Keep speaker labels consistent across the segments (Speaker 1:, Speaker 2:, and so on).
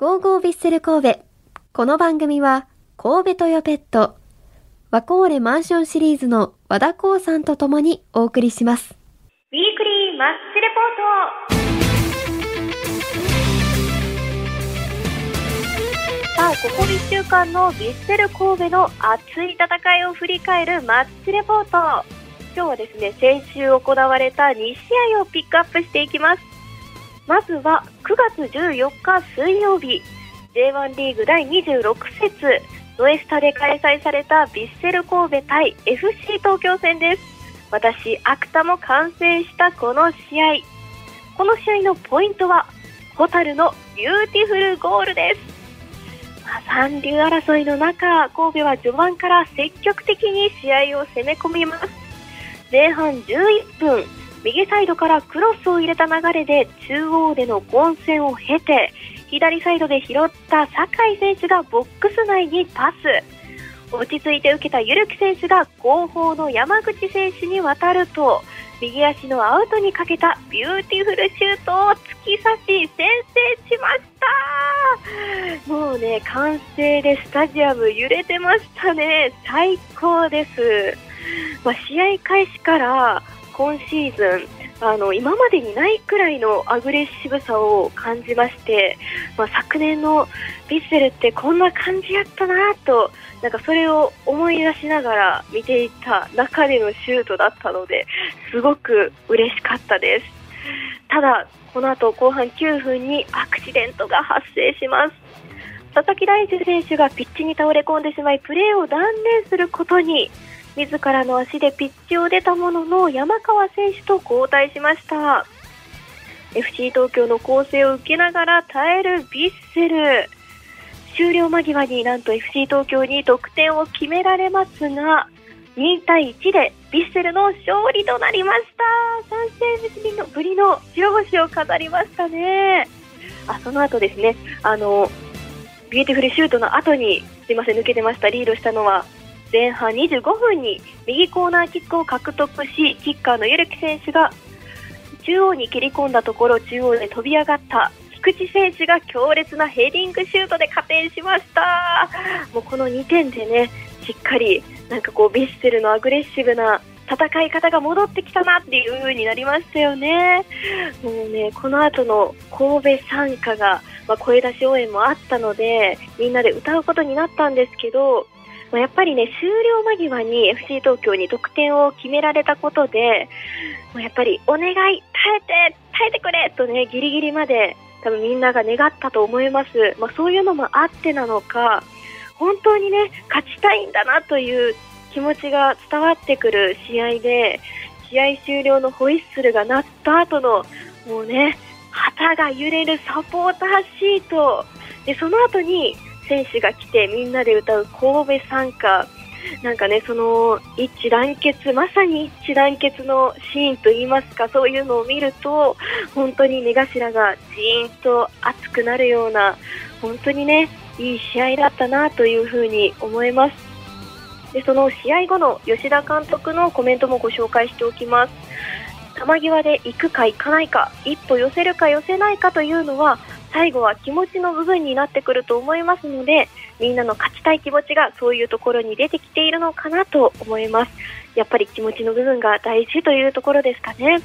Speaker 1: ゴーゴービッセル神戸。この番組は、神戸トヨペット、ワコーレマンションシリーズの和田光さんと共にお送りします。
Speaker 2: ウィークリーマッチレポートさあ、ここ1週間のヴィッセル神戸の熱い戦いを振り返るマッチレポート。今日はですね、先週行われた2試合をピックアップしていきます。まずは9月14日水曜日、J1 リーグ第26節、ノエスタで開催されたヴィッセル神戸対 FC 東京戦です。私、アクタも観戦したこの試合。この試合のポイントは、ホタルの beautiful goal です。まあ、残留争いの中、神戸は序盤から積極的に試合を攻め込みます。前半11分、右サイドからクロスを入れた流れで中央での混戦を経て、左サイドで拾った酒井選手がボックス内にパス。落ち着いて受けた汰木選手が後方の山口選手に渡ると右足のアウトにかけたビューティフルシュートを突き刺し先制しました。もうね歓声でスタジアム揺れてましたね。最高です、まあ、試合開始から今シーズンあの今までにないくらいのアグレッシブさを感じまして、まあ、昨年のヴィッセルってこんな感じやったなとなんかそれを思い出しながら見ていた中でのシュートだったのですごく嬉しかったです。ただこの後後半9分にアクシデントが発生します。佐々木大樹選手がピッチに倒れ込んでしまいプレーを断念することに自らの足でピッチを出たものの山川選手と交代しました。FC 東京の攻勢を受けながら耐えるヴィッセル。終了間際になんと FC 東京に得点を決められますが2対1でヴィッセルの勝利となりました。3戦ぶりのぶりの白星を飾りましたね。あその後ですね。あのビューティフルシュートの後にすいません抜けてました。リードしたのは前半25分に右コーナーキックを獲得しキッカーの汰木選手が中央に切り込んだところ中央で飛び上がった。菊池選手が強烈なヘディングシュートで加点しました。もうこの2点でねしっかりなんかこうヴィッセルのアグレッシブな戦い方が戻ってきたなっていう風になりましたよね。もうねこの後の神戸参加が、まあ、声出し応援もあったのでみんなで歌うことになったんですけどまあやっぱりね終了間際に FC 東京に得点を決められたことでまあやっぱりお願い耐えて耐えてくれとねギリギリまで多分みんなが願ったと思います、まあ、そういうのもあってなのか本当にね勝ちたいんだなという気持ちが伝わってくる試合で試合終了のホイッスルが鳴った後のもうね旗が揺れるサポーターシート。でその後に選手が来てみんなで歌う神戸参加。なんかねその一致団結まさに一致団結のシーンといいますかそういうのを見ると本当に目頭がジーンと熱くなるような本当にねいい試合だったなというふうに思います。でその試合後の吉田監督のコメントもご紹介しておきます。球際で行くか行かないか一歩寄せるか寄せないかというのは最後は気持ちの部分になってくると思いますのでみんなの勝ちたい気持ちがそういうところに出てきているのかなと思います。やっぱり気持ちの部分が大事というところですかね。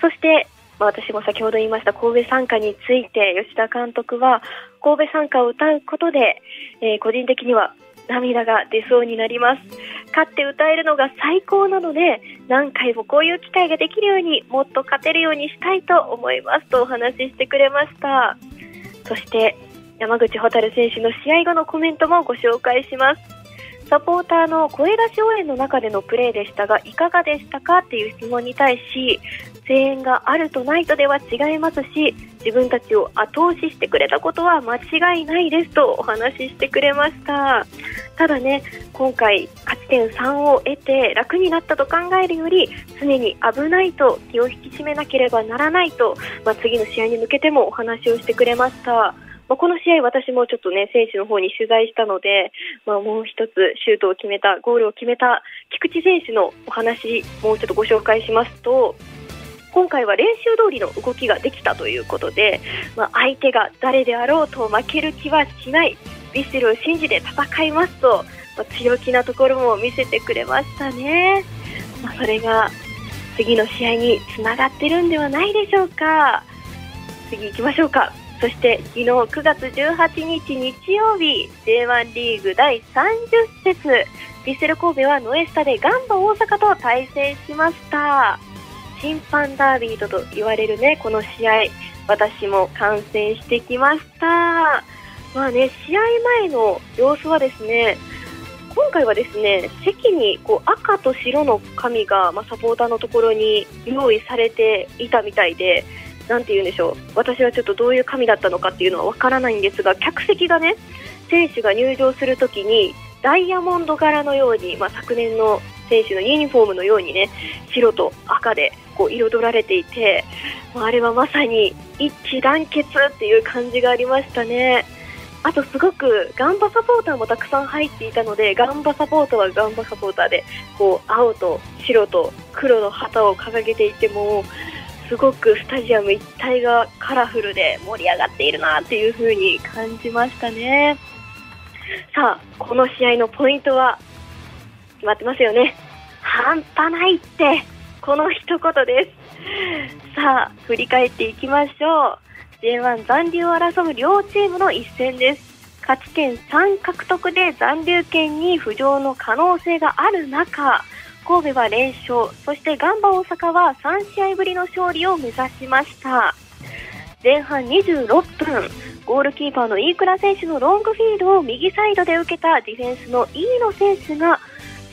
Speaker 2: そしてまあ私も先ほど言いました神戸参加について吉田監督は神戸参加を歌うことで、えー個人的には涙が出そうになります。勝って歌えるのが最高なので何回もこういう機会ができるようにもっと勝てるようにしたいと思いますとお話ししてくれました。そして山口蛍選手の試合後のコメントもご紹介します。サポーターの声出し応援の中でのプレーでしたがいかがでしたかっていう質問に対し声援があるとないとでは違いますし自分たちを後押ししてくれたことは間違いないですとお話ししてくれました。ただね今回勝ち点3を得て楽になったと考えるより常に危ないと気を引き締めなければならないと、まあ、次の試合に向けてもお話をしてくれましたまあ、この試合、私もちょっとね、選手の方に取材したので、まあ、もう一つシュートを決めた、ゴールを決めた菊池選手のお話、もうちょっとご紹介しますと、今回は練習通りの動きができたということで、まあ、相手が誰であろうと負ける気はしないヴィッセルを信じて戦いますと、まあ、強気なところも見せてくれましたね、まあ、それが次の試合につながってるんではないでしょうか。次行きましょうか。そして昨日9月18日日曜日 J1 リーグ第30節。ヴィッセル神戸はノエスタでガンバ大阪と対戦しました。審判ダービーとと言われるねこの試合。私も観戦してきました。まあね試合前の様子はですね今回はですね席にこう赤と白の紙が、まあ、サポーターのところに用意されていたみたいでなんて言うんでしょう私はちょっとどういう紙だったのかっていうのはわからないんですが客席がね選手が入場するときにダイヤモンド柄のように、まあ、昨年の選手のユニフォームのようにね白と赤でこう彩られていて、まあ、あれはまさに一致団結っていう感じがありましたね。あとすごくガンバサポーターもたくさん入っていたのでガンバサポーターはガンバサポーターでこう青と白と黒の旗を掲げていてもすごくスタジアム一体がカラフルで盛り上がっているなっていう風に感じましたね。さあこの試合のポイントは決まってますよね。半端ないってこの一言です。さあ振り返っていきましょう。J1 残留を争う両チームの一戦です。勝ち点3獲得で残留圏に浮上の可能性がある中神戸は連勝。そしてガンバ大阪は3試合ぶりの勝利を目指しました。前半26分ゴールキーパーの飯倉選手のロングフィードを右サイドで受けたディフェンスの飯野選手が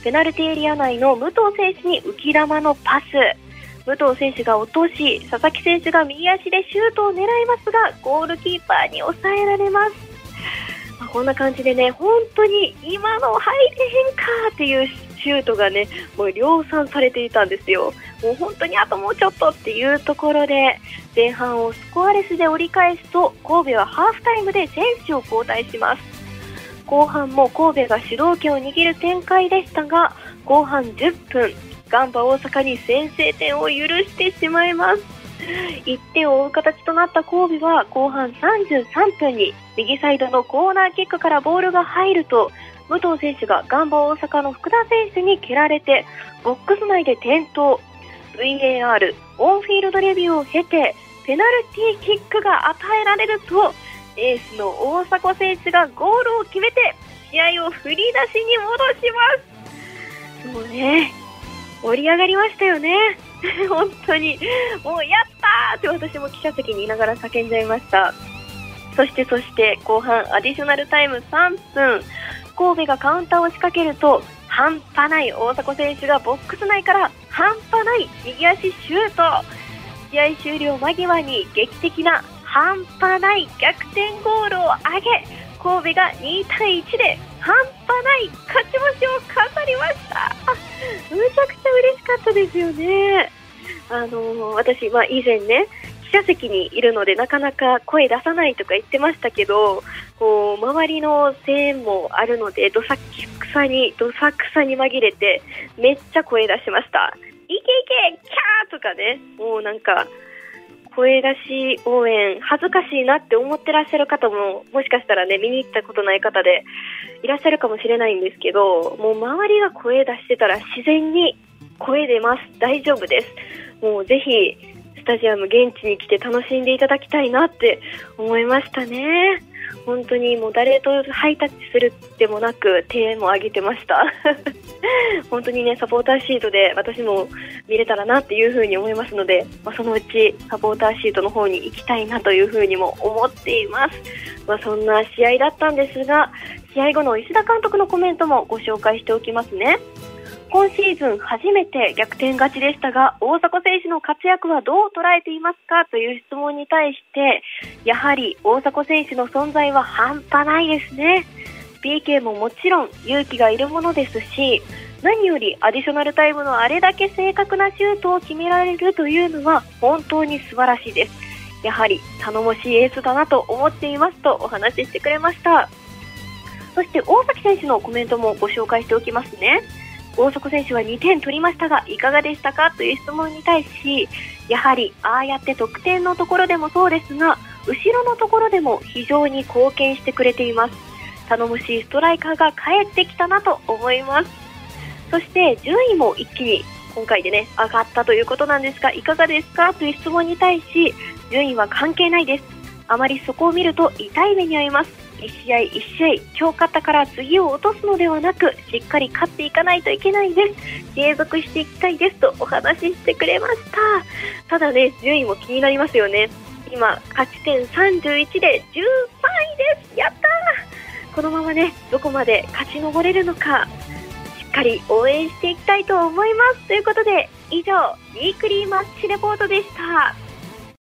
Speaker 2: ペナルティエリア内の武藤選手に浮き球のパス。武藤選手が落とし佐々木選手が右足でシュートを狙いますがゴールキーパーに抑えられます、まあ、こんな感じでね本当に今の入れへんかっていうシュートがねもう量産されていたんですよ。もう本当にあともうちょっとっていうところで前半をスコアレスで折り返すと神戸はハーフタイムで選手を交代します。後半も神戸が主導権を握る展開でしたが後半10分ガンバ大阪に先制点を許してしまいます。1点を追う形となった神戸は後半33分に右サイドのコーナーキックからボールが入ると武藤選手がガンバ大阪の福田選手に蹴られてボックス内で転倒 VAR オンフィールドレビューを経てペナルティーキックが与えられるとエースの大迫選手がゴールを決めて試合を振り出しに戻しますもうね盛り上がりましたよね。本当に、もうやったーって私も記者席にいながら叫んじゃいました。そしてそして後半アディショナルタイム3分、神戸がカウンターを仕掛けると、半端ない大迫選手がボックス内から半端ない右足シュート。試合終了間際に劇的な半端ない逆転ゴールを挙げ、神戸が2対1で半端ない勝ち星を飾りました むちゃくちゃ嬉しかったですよねあの私、まあ、以前ね者席にいるのでなかなか声出さないとか言ってましたけどこう周りの声援もあるのでどさくさにどさくさに紛れてめっちゃ声出しました。いけいけキャーとかねもうなんか声出し応援恥ずかしいなって思ってらっしゃる方ももしかしたらね見に行ったことない方でいらっしゃるかもしれないんですけどもう周りが声出してたら自然に声出ます。大丈夫です。もうぜひタジアム現地に来て楽しんでいただきたいなって思いましたね。本当にもう誰とハイタッチするでもなく手も上げてました。本当にねサポーターシートで私も見れたらなっていうふうに思いますので、まあ、そのうちサポーターシートの方に行きたいなというふうにも思っています、まあ、そんな試合だったんですが試合後の石田監督のコメントもご紹介しておきますね。今シーズン初めて逆転勝ちでしたが大迫選手の活躍はどう捉えていますか？という質問に対してやはり大迫選手の存在は半端ないですね。PK ももちろん勇気がいるものですし何よりアディショナルタイムのあれだけ正確なシュートを決められるというのは本当に素晴らしいです。やはり頼もしいエースだなと思っていますとお話ししてくれました。そして大崎選手のコメントもご紹介しておきますね。大迫選手は2点取りましたがいかがでしたか？という質問に対しやはりああやって得点のところでもそうですが後ろのところでも非常に貢献してくれています。頼もしいストライカーが帰ってきたなと思います。そして順位も一気に今回でね上がったということなんですがいかがですか？という質問に対し順位は関係ないです。あまりそこを見ると痛い目に遭います。1試合1試合今日勝ったから次を落とすのではなくしっかり勝っていかないといけないです。継続していきたいですとお話ししてくれました。ただね順位も気になりますよね。今勝ち点31で13位です。やったー。このままねどこまで勝ち上れるのかしっかり応援していきたいと思います。ということで以上ウィークリーマッチレポートでした。